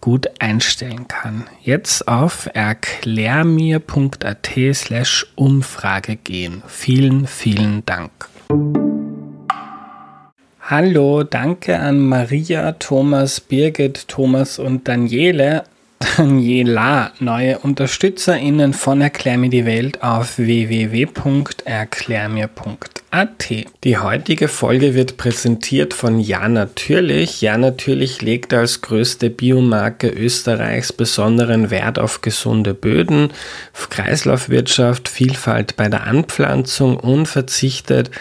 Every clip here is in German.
gut einstellen kann. Jetzt auf erklärmir.at slash Umfrage gehen. Vielen, vielen Dank. Hallo, danke an Maria, Thomas, Birgit, Thomas und Daniele. Daniela, neue UnterstützerInnen von Erklär mir die Welt auf www.erklärmir.at AT. Die heutige Folge wird präsentiert von Ja Natürlich. Ja Natürlich legt als größte Biomarke Österreichs besonderen Wert auf gesunde Böden, Kreislaufwirtschaft, Vielfalt bei der Anpflanzung und verzichtet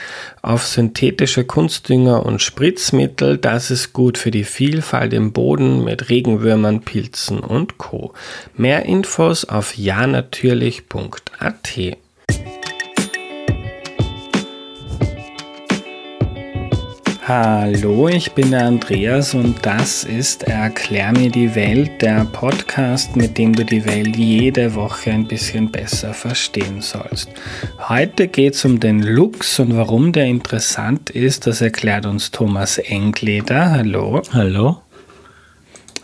auf synthetische Kunstdünger und Spritzmittel. Das ist gut für die Vielfalt im Boden mit Regenwürmern, Pilzen und Co. Mehr Infos auf janatürlich.at. Hallo, ich bin der Andreas und das ist Erklär mir die Welt, der Podcast, mit dem du die Welt jede Woche ein bisschen besser verstehen sollst. Heute geht es um den Lux und warum der interessant ist, das erklärt uns Thomas Engleder. Hallo. Hallo.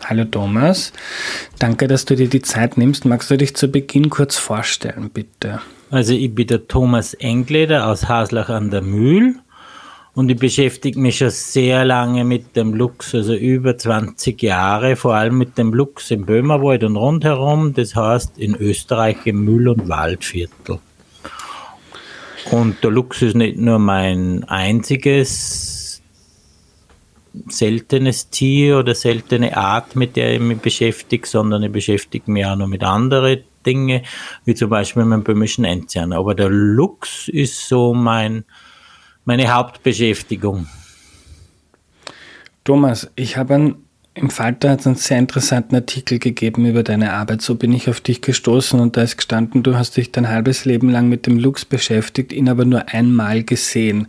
Hallo Thomas, danke, dass du dir die Zeit nimmst. Magst du dich zu Beginn kurz vorstellen, bitte? Also ich bin der Thomas Engleder aus Haslach an der Mühl und ich beschäftige mich schon sehr lange mit dem Luchs, also über 20 Jahre, vor allem mit dem Luchs im Böhmerwald und rundherum, das heißt in Österreich im Müll- und Waldviertel. Und der Luchs ist nicht nur mein einziges seltenes Tier oder seltene Art, mit der ich mich beschäftige, sondern ich beschäftige mich auch noch mit anderen Dingen, wie zum Beispiel mit dem böhmischen Enzian. Aber der Luchs ist so mein meine Hauptbeschäftigung. Thomas, ich habe im Falter hat es einen sehr interessanten Artikel gegeben über deine Arbeit. So bin ich auf dich gestoßen und da ist gestanden, du hast dich dein halbes Leben lang mit dem Lux beschäftigt, ihn aber nur einmal gesehen.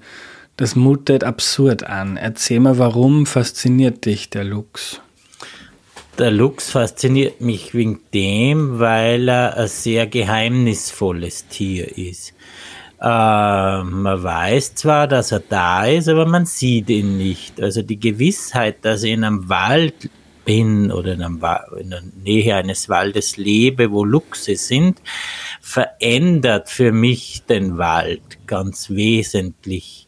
Das mutet absurd an. Erzähl mal, warum fasziniert dich der Lux? Der Lux fasziniert mich wegen dem, weil er ein sehr geheimnisvolles Tier ist. Äh, man weiß zwar, dass er da ist, aber man sieht ihn nicht. Also die Gewissheit, dass ich in einem Wald bin oder in, einem, in der Nähe eines Waldes lebe, wo Luchse sind, verändert für mich den Wald ganz wesentlich,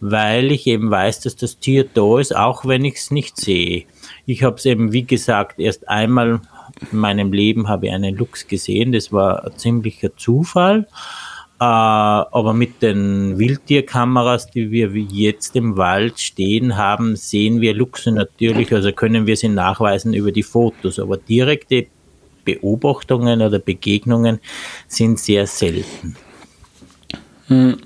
weil ich eben weiß, dass das Tier da ist, auch wenn ich es nicht sehe. Ich habe es eben, wie gesagt, erst einmal in meinem Leben habe ich einen Luchs gesehen. Das war ein ziemlicher Zufall. Äh, aber mit den Wildtierkameras, die wir jetzt im Wald stehen haben, sehen wir Luchse natürlich, also können wir sie nachweisen über die Fotos. Aber direkte Beobachtungen oder Begegnungen sind sehr selten. Hm.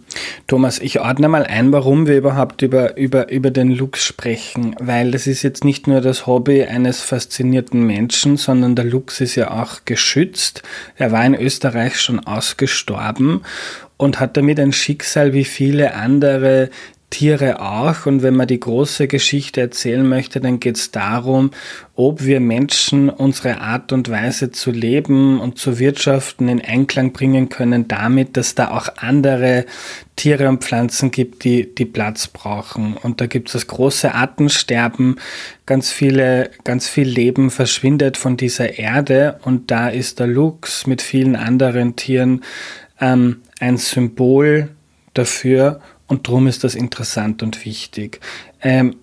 Thomas, ich ordne mal ein, warum wir überhaupt über, über, über den Lux sprechen, weil das ist jetzt nicht nur das Hobby eines faszinierten Menschen, sondern der Lux ist ja auch geschützt. Er war in Österreich schon ausgestorben und hat damit ein Schicksal wie viele andere Tiere auch. Und wenn man die große Geschichte erzählen möchte, dann geht es darum, ob wir Menschen unsere Art und Weise zu leben und zu wirtschaften in Einklang bringen können damit, dass da auch andere Tiere und Pflanzen gibt, die, die Platz brauchen. Und da gibt es das große Artensterben. Ganz viele, ganz viel Leben verschwindet von dieser Erde und da ist der Luchs mit vielen anderen Tieren ähm, ein Symbol dafür und darum ist das interessant und wichtig. Ähm,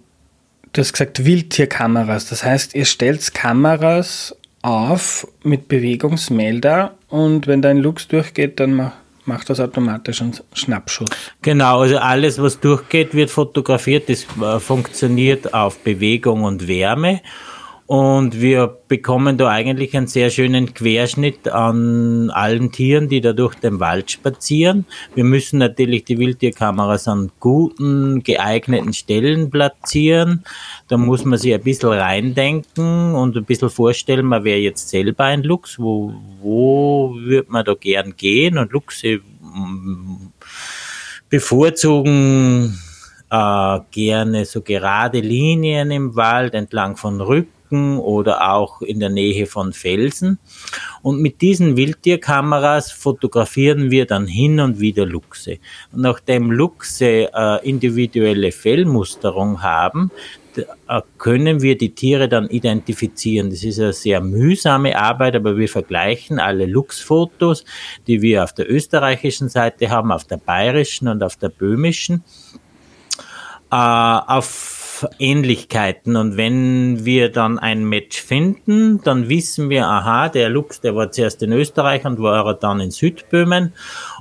du hast gesagt Wildtierkameras, das heißt, ihr stellt Kameras auf mit Bewegungsmelder und wenn dein Lux durchgeht, dann macht das automatisch einen Schnappschuss. Genau, also alles, was durchgeht, wird fotografiert. Das äh, funktioniert auf Bewegung und Wärme. Und wir bekommen da eigentlich einen sehr schönen Querschnitt an allen Tieren, die da durch den Wald spazieren. Wir müssen natürlich die Wildtierkameras an guten, geeigneten Stellen platzieren. Da muss man sich ein bisschen reindenken und ein bisschen vorstellen, man wäre jetzt selber ein Luchs. Wo, wo würde man da gern gehen? Und Luchse mm, bevorzugen äh, gerne so gerade Linien im Wald entlang von Rücken Rücken oder auch in der Nähe von Felsen. Und mit diesen Wildtierkameras fotografieren wir dann hin und wieder Luchse. Und nachdem Luchse äh, individuelle Fellmusterung haben, äh, können wir die Tiere dann identifizieren. Das ist eine sehr mühsame Arbeit, aber wir vergleichen alle Luchsfotos, die wir auf der österreichischen Seite haben, auf der bayerischen und auf der böhmischen. Äh, auf Ähnlichkeiten. Und wenn wir dann ein Match finden, dann wissen wir, aha, der Lux, der war zuerst in Österreich und war dann in Südböhmen.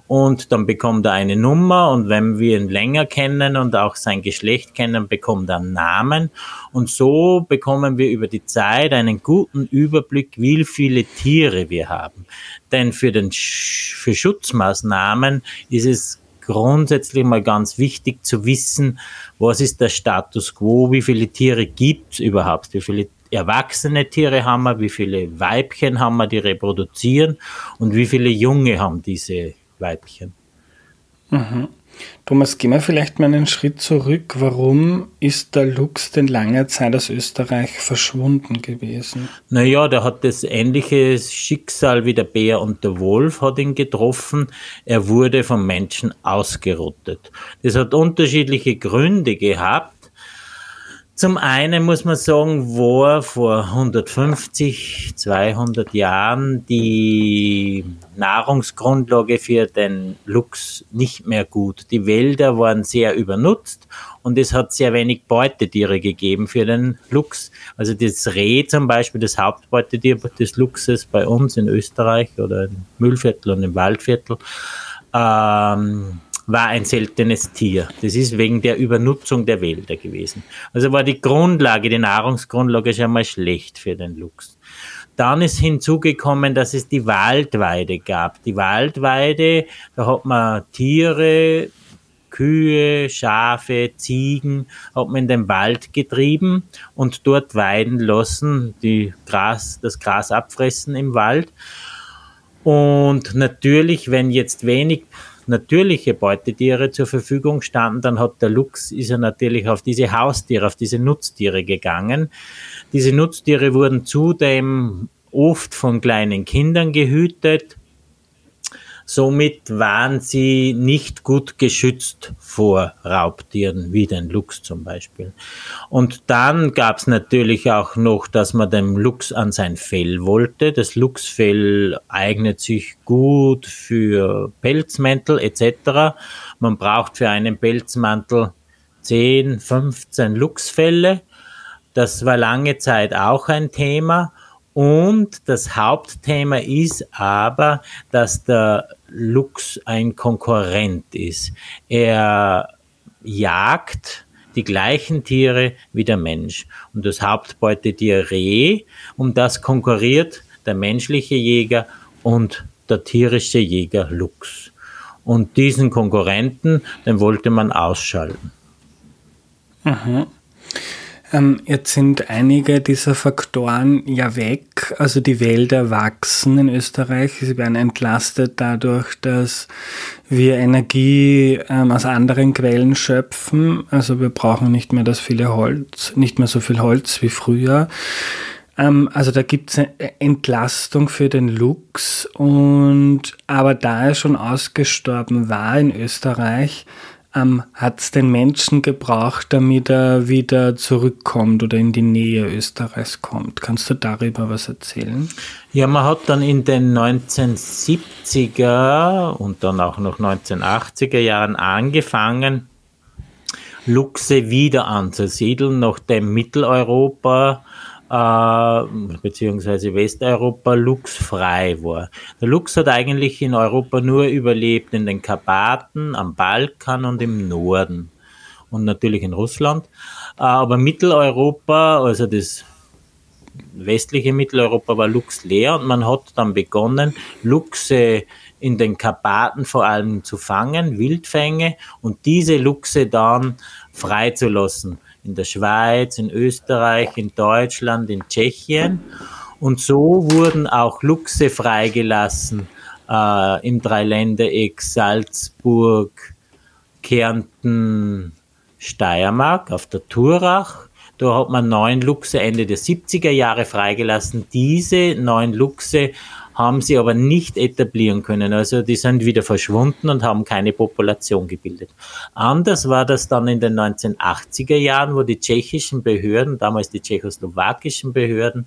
Und dann bekommt er eine Nummer und wenn wir ihn länger kennen und auch sein Geschlecht kennen, bekommt er einen Namen. Und so bekommen wir über die Zeit einen guten Überblick, wie viele Tiere wir haben. Denn für, den, für Schutzmaßnahmen ist es grundsätzlich mal ganz wichtig zu wissen, was ist der Status quo, wie viele Tiere gibt es überhaupt, wie viele erwachsene Tiere haben wir, wie viele Weibchen haben wir, die reproduzieren und wie viele Junge haben diese Weibchen. Mhm. Thomas, gehen wir vielleicht mal einen Schritt zurück. Warum ist der Luchs denn lange Zeit aus Österreich verschwunden gewesen? Naja, der hat das ähnliche Schicksal wie der Bär und der Wolf hat ihn getroffen. Er wurde vom Menschen ausgerottet. Das hat unterschiedliche Gründe gehabt. Zum einen muss man sagen, war vor 150, 200 Jahren die Nahrungsgrundlage für den Luchs nicht mehr gut. Die Wälder waren sehr übernutzt und es hat sehr wenig Beutetiere gegeben für den Luchs. Also das Reh zum Beispiel, das Hauptbeutetier des Luchses bei uns in Österreich oder im Müllviertel und im Waldviertel, ähm, war ein seltenes Tier. Das ist wegen der Übernutzung der Wälder gewesen. Also war die Grundlage, die Nahrungsgrundlage schon mal schlecht für den Luchs. Dann ist hinzugekommen, dass es die Waldweide gab. Die Waldweide, da hat man Tiere, Kühe, Schafe, Ziegen, hat man in den Wald getrieben und dort weiden lassen, die Gras, das Gras abfressen im Wald. Und natürlich, wenn jetzt wenig natürliche Beutetiere zur Verfügung standen, dann hat der Luchs, ist er natürlich auf diese Haustiere, auf diese Nutztiere gegangen. Diese Nutztiere wurden zudem oft von kleinen Kindern gehütet Somit waren sie nicht gut geschützt vor Raubtieren, wie den Luchs zum Beispiel. Und dann gab es natürlich auch noch, dass man dem Luchs an sein Fell wollte. Das Luchsfell eignet sich gut für Pelzmäntel etc. Man braucht für einen Pelzmantel 10, 15 Luchsfelle. Das war lange Zeit auch ein Thema. Und das Hauptthema ist aber, dass der Luchs ein Konkurrent ist. Er jagt die gleichen Tiere wie der Mensch. Und das Hauptbeutetier Reh, um das konkurriert der menschliche Jäger und der tierische Jäger Luchs. Und diesen Konkurrenten, den wollte man ausschalten. Mhm. Ähm, jetzt sind einige dieser Faktoren ja weg. Also die Wälder wachsen in Österreich. Sie werden entlastet dadurch, dass wir Energie ähm, aus anderen Quellen schöpfen. Also wir brauchen nicht mehr das viele Holz, nicht mehr so viel Holz wie früher. Ähm, also da gibt es eine Entlastung für den Luchs. Und aber da er schon ausgestorben war in Österreich, ähm, hat es den Menschen gebraucht, damit er wieder zurückkommt oder in die Nähe Österreichs kommt. Kannst du darüber was erzählen? Ja, man hat dann in den 1970er und dann auch noch 1980er Jahren angefangen, Luchse wieder anzusiedeln, nachdem Mitteleuropa äh, beziehungsweise Westeuropa luchsfrei war. Der Luchs hat eigentlich in Europa nur überlebt in den Karpaten, am Balkan und im Norden und natürlich in Russland. Äh, aber Mitteleuropa, also das westliche Mitteleuropa war Luchs leer und man hat dann begonnen, Luchse in den Karpaten vor allem zu fangen, Wildfänge und diese Luchse dann freizulassen. In der Schweiz, in Österreich, in Deutschland, in Tschechien. Und so wurden auch Luchse freigelassen äh, im Dreiländereck Salzburg, Kärnten, Steiermark auf der Turach. Da hat man neun Luchse Ende der 70er Jahre freigelassen. Diese neun Luchse haben sie aber nicht etablieren können. Also die sind wieder verschwunden und haben keine Population gebildet. Anders war das dann in den 1980er Jahren, wo die tschechischen Behörden, damals die tschechoslowakischen Behörden,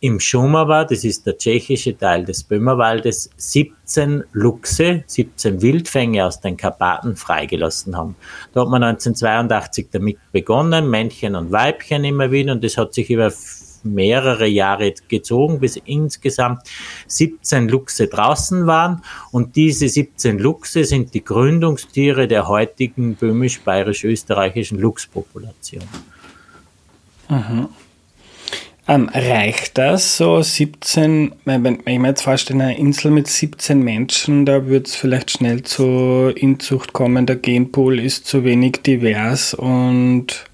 im Schumava, das ist der tschechische Teil des Böhmerwaldes, 17 Luchse, 17 Wildfänge aus den Karpaten freigelassen haben. Da hat man 1982 damit begonnen, Männchen und Weibchen immer wieder, und das hat sich über mehrere Jahre gezogen, bis insgesamt 17 Luchse draußen waren. Und diese 17 Luchse sind die Gründungstiere der heutigen böhmisch-bayerisch-österreichischen Luchspopulation. Mhm. Ähm, reicht das so 17, wenn, wenn ich mir jetzt vorstelle, eine Insel mit 17 Menschen, da wird es vielleicht schnell zur Inzucht kommen, der Genpool ist zu wenig divers und,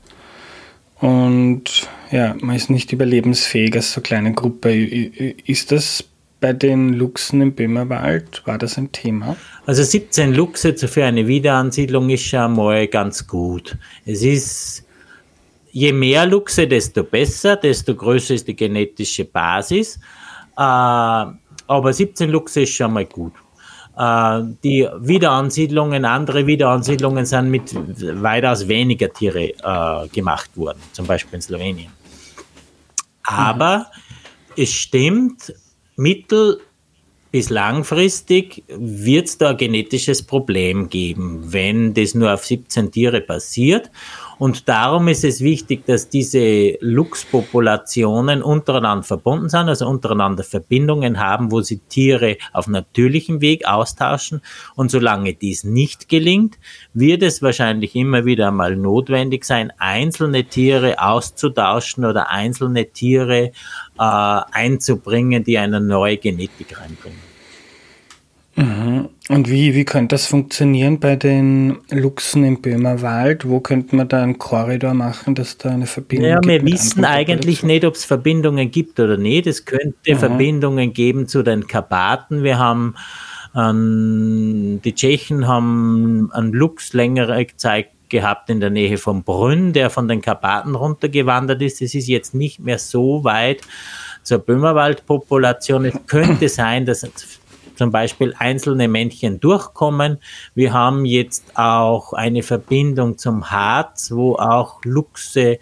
und ja, man ist nicht überlebensfähig als so kleine Gruppe. Ist das bei den Luchsen im Böhmerwald, war das ein Thema? Also 17 Luchse für eine Wiederansiedlung ist schon mal ganz gut. Es ist je mehr Luchse, desto besser, desto größer ist die genetische Basis. Äh, aber 17 Luchse ist schon mal gut. Äh, die Wiederansiedlungen, andere Wiederansiedlungen sind mit weitaus weniger Tiere äh, gemacht worden, zum Beispiel in Slowenien. Aber mhm. es stimmt, mittel- bis langfristig wird es da ein genetisches Problem geben, wenn das nur auf 17 Tiere passiert. Und darum ist es wichtig, dass diese Luchspopulationen untereinander verbunden sind, also untereinander Verbindungen haben, wo sie Tiere auf natürlichem Weg austauschen. Und solange dies nicht gelingt, wird es wahrscheinlich immer wieder mal notwendig sein, einzelne Tiere auszutauschen oder einzelne Tiere äh, einzubringen, die eine neue Genetik reinbringen. Mhm. Und wie, wie könnte das funktionieren bei den Luchsen im Böhmerwald? Wo könnte man da einen Korridor machen, dass da eine Verbindung ja, gibt? Ja, wir wissen eigentlich nicht, ob es Verbindungen gibt oder nicht. Es könnte mhm. Verbindungen geben zu den Karpaten. Wir haben ähm, die Tschechen haben einen Luchs längere Zeit gehabt in der Nähe von Brünn, der von den Karpaten runtergewandert ist. Es ist jetzt nicht mehr so weit zur Böhmerwaldpopulation. Es könnte sein, dass zum Beispiel einzelne Männchen durchkommen. Wir haben jetzt auch eine Verbindung zum Harz, wo auch Luchse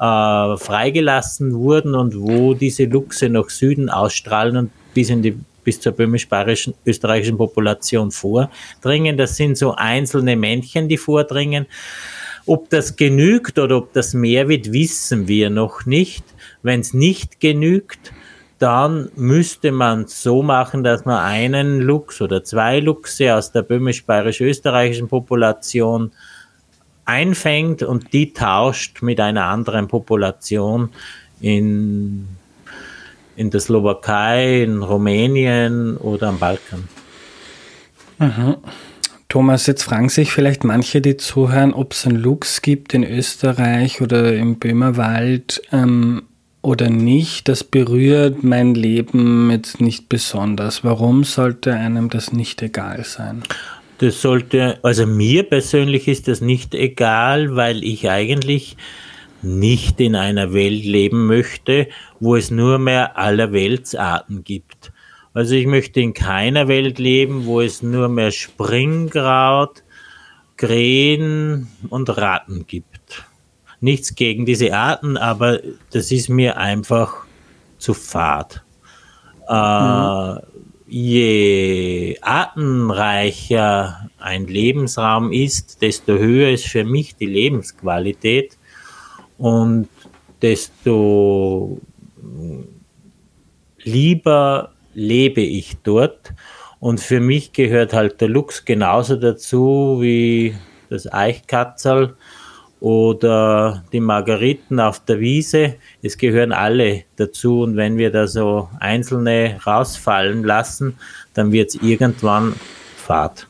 äh, freigelassen wurden und wo diese Luchse nach Süden ausstrahlen und bis in die bis zur böhmisch-bayerischen österreichischen Population vordringen. Das sind so einzelne Männchen, die vordringen. Ob das genügt oder ob das mehr wird, wissen wir noch nicht. Wenn es nicht genügt, dann müsste man so machen, dass man einen Luchs oder zwei Luchse aus der böhmisch-bayerisch-österreichischen Population einfängt und die tauscht mit einer anderen Population in, in der Slowakei, in Rumänien oder am Balkan. Mhm. Thomas, jetzt fragen sich vielleicht manche, die zuhören, ob es einen Luchs gibt in Österreich oder im Böhmerwald, ähm, oder nicht, das berührt mein Leben jetzt nicht besonders. Warum sollte einem das nicht egal sein? Das sollte, also mir persönlich ist das nicht egal, weil ich eigentlich nicht in einer Welt leben möchte, wo es nur mehr allerweltsarten gibt. Also ich möchte in keiner Welt leben, wo es nur mehr Springkraut, Krähen und Ratten gibt nichts gegen diese Arten, aber das ist mir einfach zu fad. Äh, mhm. Je artenreicher ein Lebensraum ist, desto höher ist für mich die Lebensqualität und desto lieber lebe ich dort. Und für mich gehört halt der Lux genauso dazu wie das Eichkatzel oder die Margariten auf der Wiese. Es gehören alle dazu. Und wenn wir da so einzelne rausfallen lassen, dann wird es irgendwann Fahrt.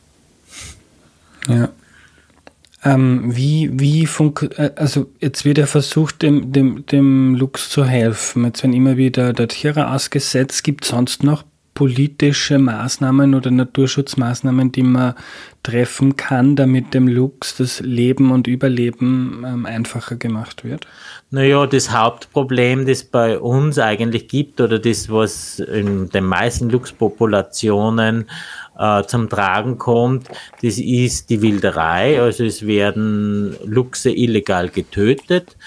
Ja. Ähm, wie, wie funk äh, also jetzt wird ja versucht, dem, dem, dem Lux zu helfen. Jetzt werden immer wieder der Tiere ausgesetzt. Gibt es sonst noch politische Maßnahmen oder Naturschutzmaßnahmen, die man treffen kann, damit dem Luchs das Leben und Überleben ähm, einfacher gemacht wird? Naja, das Hauptproblem, das bei uns eigentlich gibt oder das, was in den meisten Luchspopulationen äh, zum Tragen kommt, das ist die Wilderei. Also es werden Luchse illegal getötet.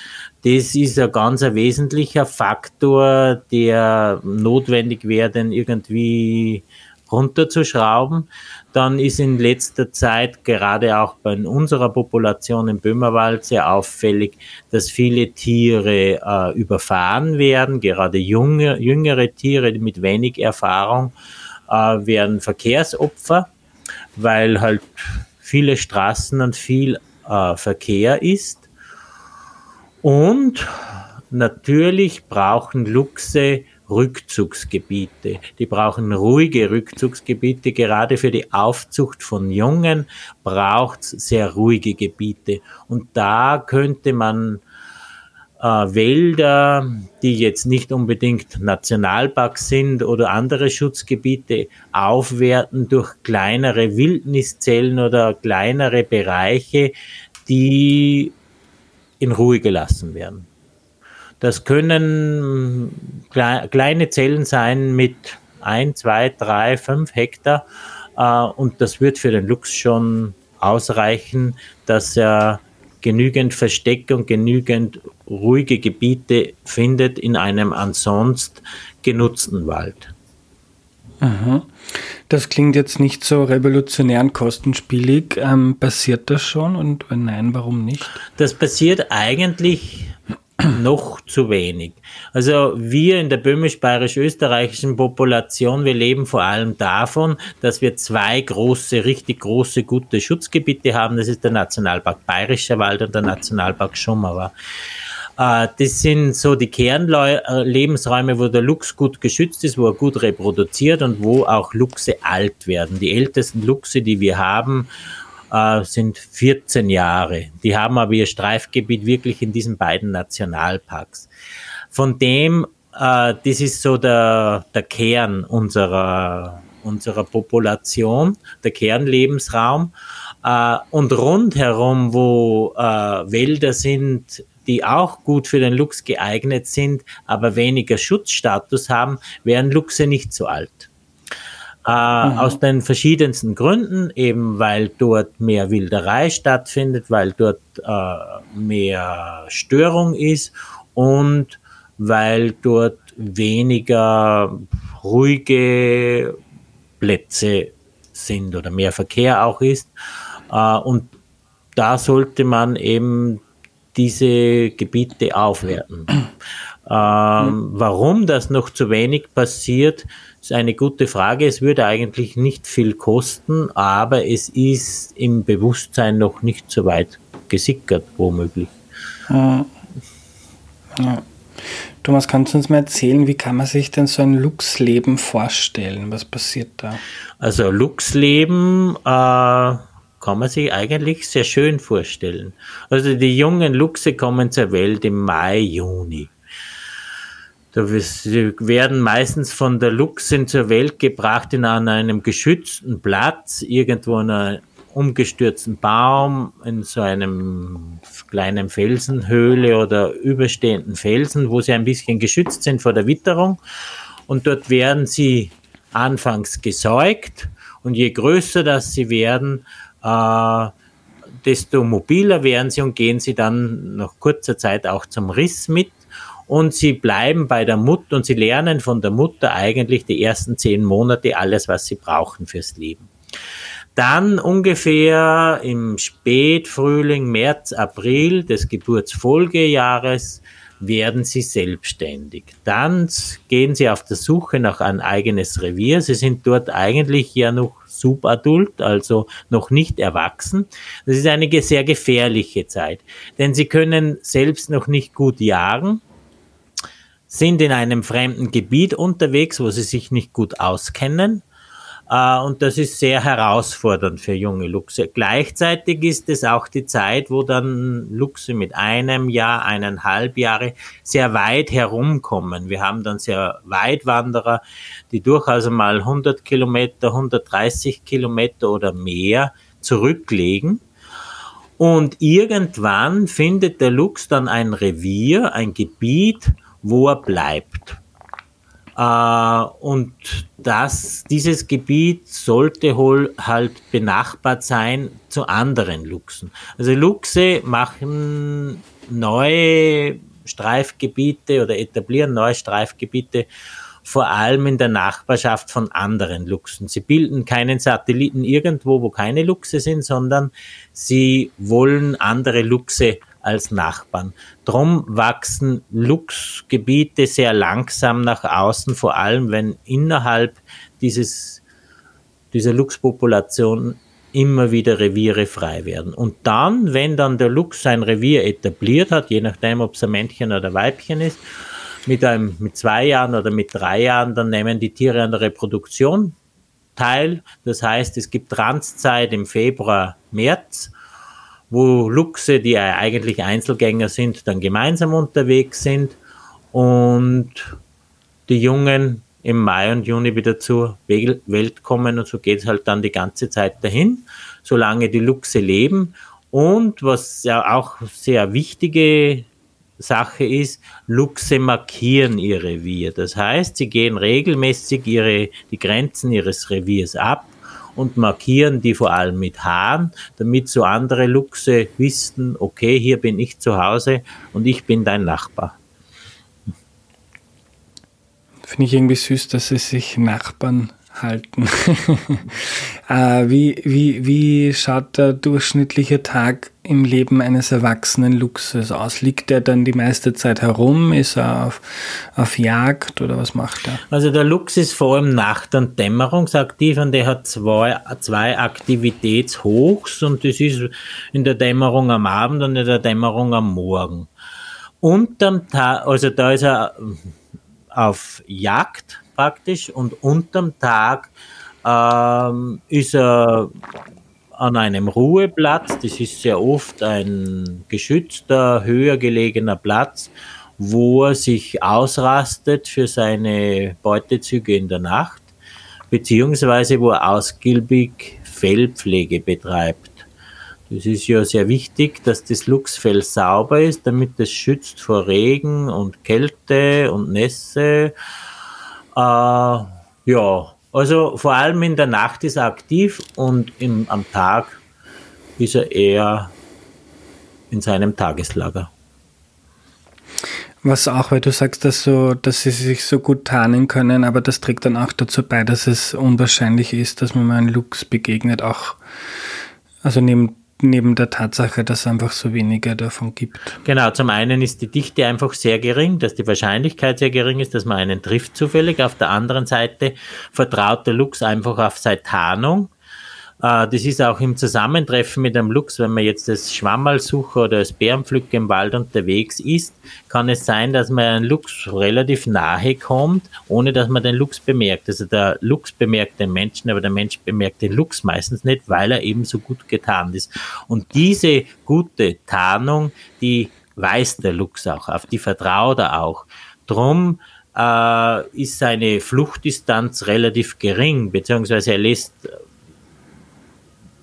Das ist ein ganz ein wesentlicher Faktor, der notwendig wäre, den irgendwie runterzuschrauben. Dann ist in letzter Zeit gerade auch bei unserer Population im Böhmerwald sehr auffällig, dass viele Tiere äh, überfahren werden, gerade junge, jüngere Tiere mit wenig Erfahrung äh, werden Verkehrsopfer, weil halt viele Straßen und viel äh, Verkehr ist. Und natürlich brauchen Luchse Rückzugsgebiete. Die brauchen ruhige Rückzugsgebiete. Gerade für die Aufzucht von Jungen braucht es sehr ruhige Gebiete. Und da könnte man äh, Wälder, die jetzt nicht unbedingt Nationalparks sind oder andere Schutzgebiete, aufwerten durch kleinere Wildniszellen oder kleinere Bereiche, die in Ruhe gelassen werden. Das können kleine Zellen sein mit ein, zwei, drei, fünf Hektar äh, und das wird für den Luchs schon ausreichen, dass er genügend Versteck und genügend ruhige Gebiete findet in einem ansonst genutzten Wald. Aha. Das klingt jetzt nicht so revolutionär und kostenspielig. Ähm, passiert das schon und wenn nein, warum nicht? Das passiert eigentlich noch zu wenig. Also wir in der böhmisch-bayerisch-österreichischen Population, wir leben vor allem davon, dass wir zwei große, richtig große, gute Schutzgebiete haben. Das ist der Nationalpark Bayerischer Wald und der Nationalpark Schumauer. Äh, das sind so die Kernlebensräume, wo der Luchs gut geschützt ist, wo er gut reproduziert und wo auch Luchse alt werden. Die ältesten Luchse, die wir haben, äh, sind 14 Jahre. Die haben aber ihr Streifgebiet wirklich in diesen beiden Nationalparks. Von dem, äh, das ist so der, der Kern unserer, unserer Population, der Kernlebensraum. Und rundherum, wo Wälder sind, die auch gut für den Luchs geeignet sind, aber weniger Schutzstatus haben, wären Luchse nicht so alt. Äh, mhm. Aus den verschiedensten Gründen, eben weil dort mehr Wilderei stattfindet, weil dort äh, mehr Störung ist und weil dort weniger ruhige Plätze sind oder mehr Verkehr auch ist. Äh, und da sollte man eben diese Gebiete aufwerten. Ähm, warum das noch zu wenig passiert, ist eine gute Frage. Es würde eigentlich nicht viel kosten, aber es ist im Bewusstsein noch nicht so weit gesickert, womöglich. Ja. Ja. Thomas, kannst du uns mal erzählen, wie kann man sich denn so ein Luchsleben vorstellen? Was passiert da? Also Luchsleben äh, kann man sich eigentlich sehr schön vorstellen. Also die jungen Luchse kommen zur Welt im Mai, Juni. Da werden meistens von der Luchsin zur Welt gebracht in an einem geschützten Platz, irgendwo in einem umgestürzten Baum, in so einem kleinen Felsenhöhle oder überstehenden Felsen, wo sie ein bisschen geschützt sind vor der Witterung. Und dort werden sie anfangs gesäugt und je größer das sie werden, äh, desto mobiler werden sie und gehen sie dann nach kurzer Zeit auch zum Riss mit und sie bleiben bei der Mutter und sie lernen von der Mutter eigentlich die ersten zehn Monate alles, was sie brauchen fürs Leben. Dann ungefähr im Spätfrühling, März, April des Geburtsfolgejahres werden sie selbstständig. Dann gehen sie auf der Suche nach ein eigenes Revier. Sie sind dort eigentlich ja noch subadult, also noch nicht erwachsen. Das ist eine sehr gefährliche Zeit, denn sie können selbst noch nicht gut jagen, sind in einem fremden Gebiet unterwegs, wo sie sich nicht gut auskennen und das ist sehr herausfordernd für junge Luchse. Gleichzeitig ist es auch die Zeit, wo dann Luchse mit einem Jahr, eineinhalb Jahre sehr weit herumkommen. Wir haben dann sehr Weitwanderer, die durchaus mal 100 Kilometer, 130 Kilometer oder mehr zurücklegen. Und irgendwann findet der Luchs dann ein Revier, ein Gebiet, wo er bleibt. Äh, und das, dieses Gebiet sollte wohl halt benachbart sein zu anderen Luchsen. Also Luchse machen neue Streifgebiete oder etablieren neue Streifgebiete vor allem in der Nachbarschaft von anderen Luchsen. Sie bilden keinen Satelliten irgendwo, wo keine Luchse sind, sondern sie wollen andere Luchse als Nachbarn. Drum wachsen Luchsgebiete sehr langsam nach außen, vor allem wenn innerhalb dieses, dieser Luchspopulation immer wieder Reviere frei werden. Und dann, wenn dann der Luchs sein Revier etabliert hat, je nachdem, ob es ein Männchen oder Weibchen ist, mit einem, mit zwei Jahren oder mit drei Jahren, dann nehmen die Tiere an der Reproduktion teil. Das heißt, es gibt Transzeit im Februar, März wo Luchse, die eigentlich Einzelgänger sind, dann gemeinsam unterwegs sind und die Jungen im Mai und Juni wieder zur Welt kommen und so geht es halt dann die ganze Zeit dahin, solange die Luchse leben. Und was ja auch sehr wichtige Sache ist, Luchse markieren ihr Revier. Das heißt, sie gehen regelmäßig ihre, die Grenzen ihres Reviers ab und markieren die vor allem mit Haaren, damit so andere Luchse wissen, okay, hier bin ich zu Hause und ich bin dein Nachbar. Finde ich irgendwie süß, dass sie sich Nachbarn halten. äh, wie, wie, wie schaut der durchschnittliche Tag im Leben eines erwachsenen Luchses aus? Liegt er dann die meiste Zeit herum? Ist er auf, auf Jagd oder was macht er? Also der Luchs ist vor allem nacht- und dämmerungsaktiv und der hat zwei, zwei Aktivitätshochs und das ist in der Dämmerung am Abend und in der Dämmerung am Morgen. Unterm Tag, also da ist er auf Jagd praktisch und unterm Tag ähm, ist er an einem Ruheplatz, das ist sehr oft ein geschützter, höher gelegener Platz, wo er sich ausrastet für seine Beutezüge in der Nacht, beziehungsweise wo er ausgiebig Fellpflege betreibt. Das ist ja sehr wichtig, dass das Luchsfell sauber ist, damit es schützt vor Regen und Kälte und Nässe äh, ja, also vor allem in der Nacht ist er aktiv und im, am Tag ist er eher in seinem Tageslager. Was auch, weil du sagst, dass, so, dass sie sich so gut tarnen können, aber das trägt dann auch dazu bei, dass es unwahrscheinlich ist, dass man mal einen Luchs begegnet, auch also neben neben der Tatsache, dass es einfach so wenige davon gibt. Genau, zum einen ist die Dichte einfach sehr gering, dass die Wahrscheinlichkeit sehr gering ist, dass man einen trifft zufällig. Auf der anderen Seite vertraut der Luchs einfach auf seine Tarnung das ist auch im Zusammentreffen mit einem Luchs, wenn man jetzt als Schwammerlsucher oder als Bärenpflücker im Wald unterwegs ist, kann es sein, dass man einem Luchs relativ nahe kommt, ohne dass man den Luchs bemerkt. Also der Luchs bemerkt den Menschen, aber der Mensch bemerkt den Luchs meistens nicht, weil er eben so gut getarnt ist. Und diese gute Tarnung, die weiß der Luchs auch, auf die vertraut er auch. Drum äh, ist seine Fluchtdistanz relativ gering, beziehungsweise er lässt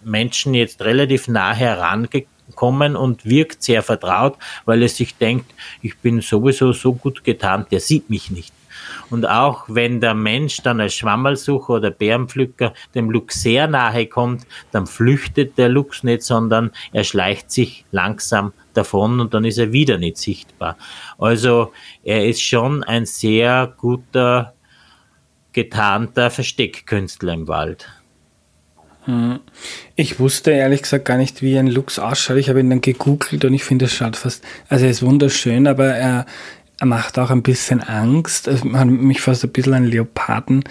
Menschen jetzt relativ nah herangekommen und wirkt sehr vertraut, weil er sich denkt, ich bin sowieso so gut getarnt, der sieht mich nicht. Und auch wenn der Mensch dann als Schwammerlsucher oder Bärenpflücker dem Luchs sehr nahe kommt, dann flüchtet der Luchs nicht, sondern er schleicht sich langsam davon und dann ist er wieder nicht sichtbar. Also er ist schon ein sehr guter, getarnter Versteckkünstler im Wald. Ich wusste ehrlich gesagt gar nicht, wie ein Luchs ausschaut. Ich habe ihn dann gegoogelt und ich finde, es schaut fast, also er ist wunderschön, aber er, er macht auch ein bisschen Angst. Also hat mich fast ein bisschen an Leoparden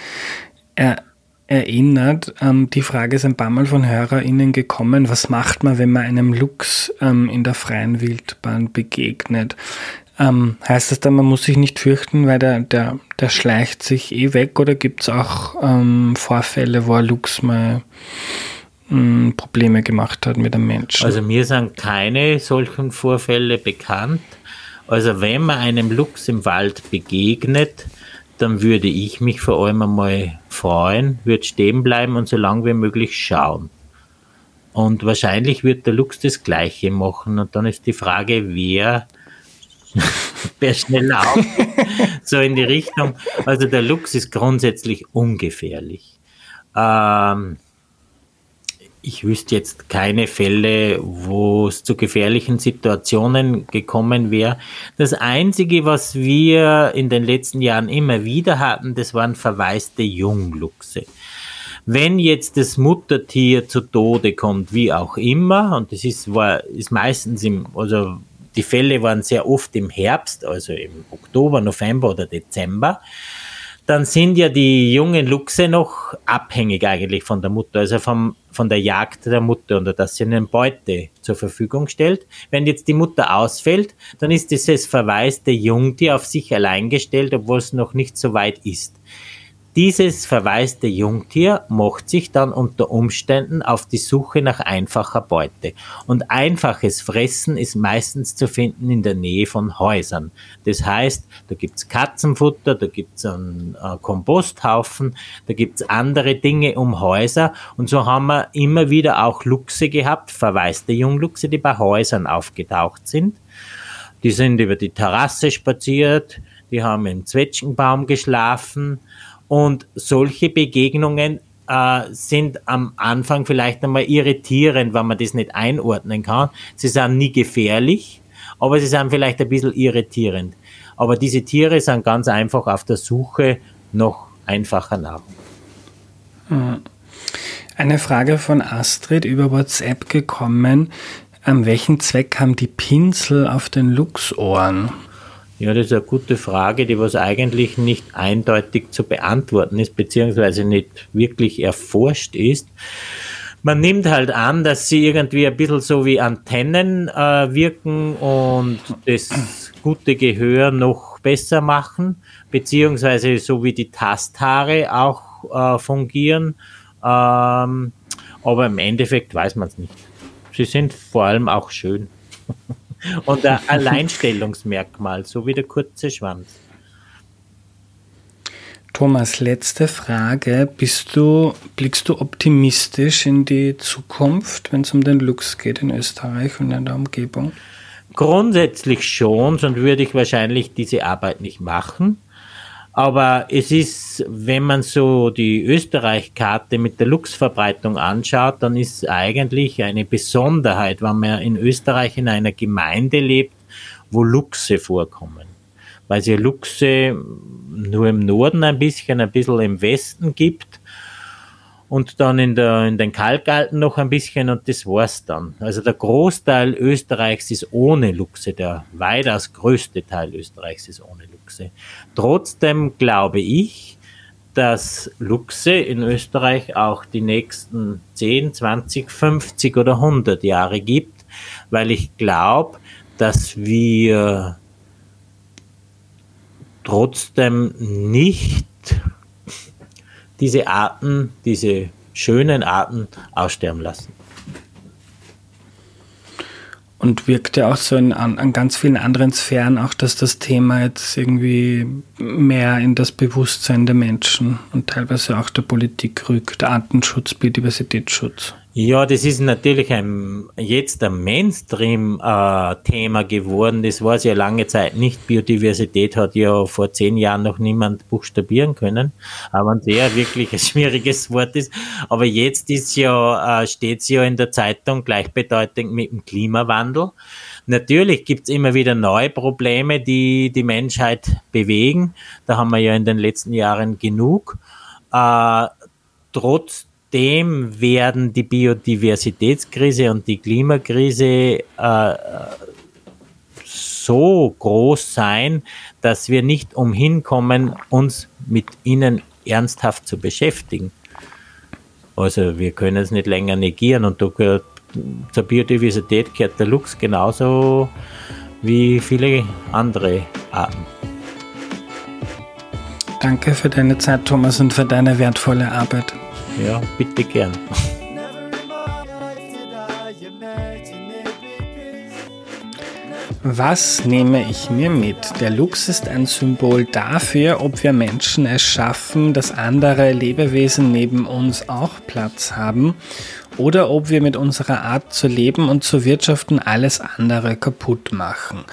er, erinnert. Ähm, die Frage ist ein paar Mal von HörerInnen gekommen. Was macht man, wenn man einem Luchs ähm, in der freien Wildbahn begegnet? Ähm, heißt das dann, man muss sich nicht fürchten, weil der, der, der schleicht sich eh weg oder gibt es auch ähm, Vorfälle, wo Lux mal ähm, Probleme gemacht hat mit einem Menschen? Also mir sind keine solchen Vorfälle bekannt. Also wenn man einem Luchs im Wald begegnet, dann würde ich mich vor allem einmal freuen, würde stehen bleiben und so lange wie möglich schauen. Und wahrscheinlich wird der Luchs das Gleiche machen. Und dann ist die Frage, wer Wer schneller auf, so in die Richtung. Also der Luchs ist grundsätzlich ungefährlich. Ähm, ich wüsste jetzt keine Fälle, wo es zu gefährlichen Situationen gekommen wäre. Das Einzige, was wir in den letzten Jahren immer wieder hatten, das waren verwaiste Jungluchse. Wenn jetzt das Muttertier zu Tode kommt, wie auch immer, und das ist, war, ist meistens im, also die Fälle waren sehr oft im Herbst, also im Oktober, November oder Dezember. Dann sind ja die jungen Luchse noch abhängig eigentlich von der Mutter, also vom, von der Jagd der Mutter und dass sie eine Beute zur Verfügung stellt. Wenn jetzt die Mutter ausfällt, dann ist dieses verwaiste Jungtier auf sich allein gestellt, obwohl es noch nicht so weit ist. Dieses verwaiste Jungtier macht sich dann unter Umständen auf die Suche nach einfacher Beute. Und einfaches Fressen ist meistens zu finden in der Nähe von Häusern. Das heißt, da gibt's Katzenfutter, da gibt's einen äh, Komposthaufen, da gibt's andere Dinge um Häuser. Und so haben wir immer wieder auch Luchse gehabt, verwaiste Jungluchse, die bei Häusern aufgetaucht sind. Die sind über die Terrasse spaziert, die haben im Zwetschgenbaum geschlafen, und solche Begegnungen äh, sind am Anfang vielleicht einmal irritierend, wenn man das nicht einordnen kann. Sie sind nie gefährlich, aber sie sind vielleicht ein bisschen irritierend. Aber diese Tiere sind ganz einfach auf der Suche nach einfacher Nahrung. Hm. Eine Frage von Astrid über WhatsApp gekommen. An welchen Zweck haben die Pinsel auf den Luchsohren? Ja, das ist eine gute Frage, die was eigentlich nicht eindeutig zu beantworten ist, beziehungsweise nicht wirklich erforscht ist. Man nimmt halt an, dass sie irgendwie ein bisschen so wie Antennen äh, wirken und das gute Gehör noch besser machen, beziehungsweise so wie die Tasthaare auch äh, fungieren. Ähm, aber im Endeffekt weiß man es nicht. Sie sind vor allem auch schön. Und ein Alleinstellungsmerkmal, so wie der kurze Schwanz. Thomas, letzte Frage. Bist du, blickst du optimistisch in die Zukunft, wenn es um den Lux geht in Österreich und in der Umgebung? Grundsätzlich schon, sonst würde ich wahrscheinlich diese Arbeit nicht machen. Aber es ist, wenn man so die Österreich-Karte mit der Luchsverbreitung anschaut, dann ist eigentlich eine Besonderheit, wenn man in Österreich in einer Gemeinde lebt, wo Luchse vorkommen. Weil es ja Luchse nur im Norden ein bisschen, ein bisschen im Westen gibt und dann in, der, in den Kalkalten noch ein bisschen und das war's dann. Also der Großteil Österreichs ist ohne Luchse, der weitaus größte Teil Österreichs ist ohne Luchse. Trotzdem glaube ich, dass Luchse in Österreich auch die nächsten 10, 20, 50 oder 100 Jahre gibt, weil ich glaube, dass wir trotzdem nicht diese Arten, diese schönen Arten aussterben lassen und wirkt ja auch so in, an, an, ganz vielen anderen Sphären auch, dass das Thema jetzt irgendwie mehr in das Bewusstsein der Menschen und teilweise auch der Politik rückt. Artenschutz, Biodiversitätsschutz. Ja, das ist natürlich ein, jetzt ein Mainstream-Thema äh, geworden. Das war es ja lange Zeit nicht. Biodiversität hat ja vor zehn Jahren noch niemand buchstabieren können, aber ein sehr wirklich ein schwieriges Wort ist. Aber jetzt ist ja, äh, steht es ja in der Zeitung gleichbedeutend mit dem Klimawandel. Natürlich gibt's immer wieder neue Probleme, die die Menschheit bewegen. Da haben wir ja in den letzten Jahren genug. Äh, trotz trotzdem werden die Biodiversitätskrise und die Klimakrise äh, so groß sein, dass wir nicht umhin kommen, uns mit ihnen ernsthaft zu beschäftigen. Also wir können es nicht länger negieren und da zur Biodiversität gehört der Luchs genauso wie viele andere Arten. Danke für deine Zeit, Thomas, und für deine wertvolle Arbeit. Ja, bitte gern. Was nehme ich mir mit? Der Luchs ist ein Symbol dafür, ob wir Menschen es schaffen, dass andere Lebewesen neben uns auch Platz haben oder ob wir mit unserer Art zu leben und zu wirtschaften alles andere kaputt machen.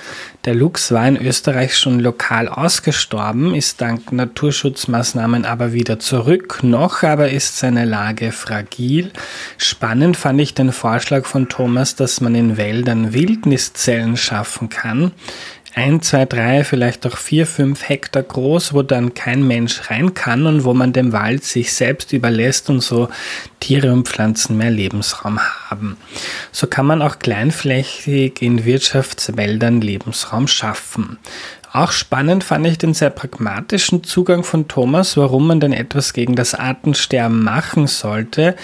Der Luchs war in Österreich schon lokal ausgestorben, ist dank Naturschutzmaßnahmen aber wieder zurück. Noch aber ist seine Lage fragil. Spannend fand ich den Vorschlag von Thomas, dass man in Wäldern Wildniszellen schaffen kann ein, zwei, drei, vielleicht auch vier, fünf Hektar groß, wo dann kein Mensch rein kann und wo man dem Wald sich selbst überlässt und so Tiere und Pflanzen mehr Lebensraum haben. So kann man auch kleinflächig in Wirtschaftswäldern Lebensraum schaffen. Auch spannend fand ich den sehr pragmatischen Zugang von Thomas, warum man denn etwas gegen das Artensterben machen sollte,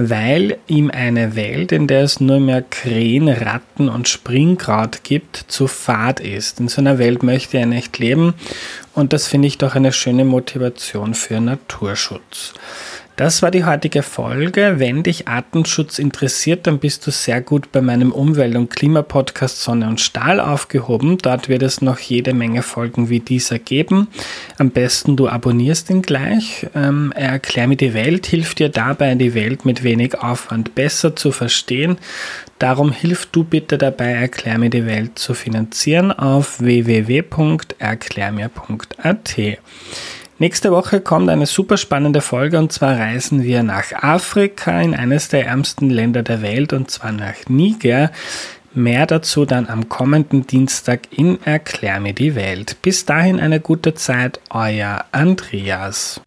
weil ihm eine Welt, in der es nur mehr Krähen, Ratten und Springkraut gibt, zu fad ist. In so einer Welt möchte er nicht leben und das finde ich doch eine schöne Motivation für Naturschutz. Das war die heutige Folge. Wenn dich Artenschutz interessiert, dann bist du sehr gut bei meinem Umwelt- und Klimapodcast Sonne und Stahl aufgehoben. Dort wird es noch jede Menge Folgen wie dieser geben. Am besten du abonnierst ihn gleich. Ähm, Erklär mir die Welt hilft dir dabei, die Welt mit wenig Aufwand besser zu verstehen. Darum hilf du bitte dabei, Erklär mir die Welt zu finanzieren auf www.erklärmir.at. Nächste Woche kommt eine super spannende Folge und zwar reisen wir nach Afrika in eines der ärmsten Länder der Welt und zwar nach Niger. Mehr dazu dann am kommenden Dienstag in Erklär mir die Welt. Bis dahin eine gute Zeit, euer Andreas.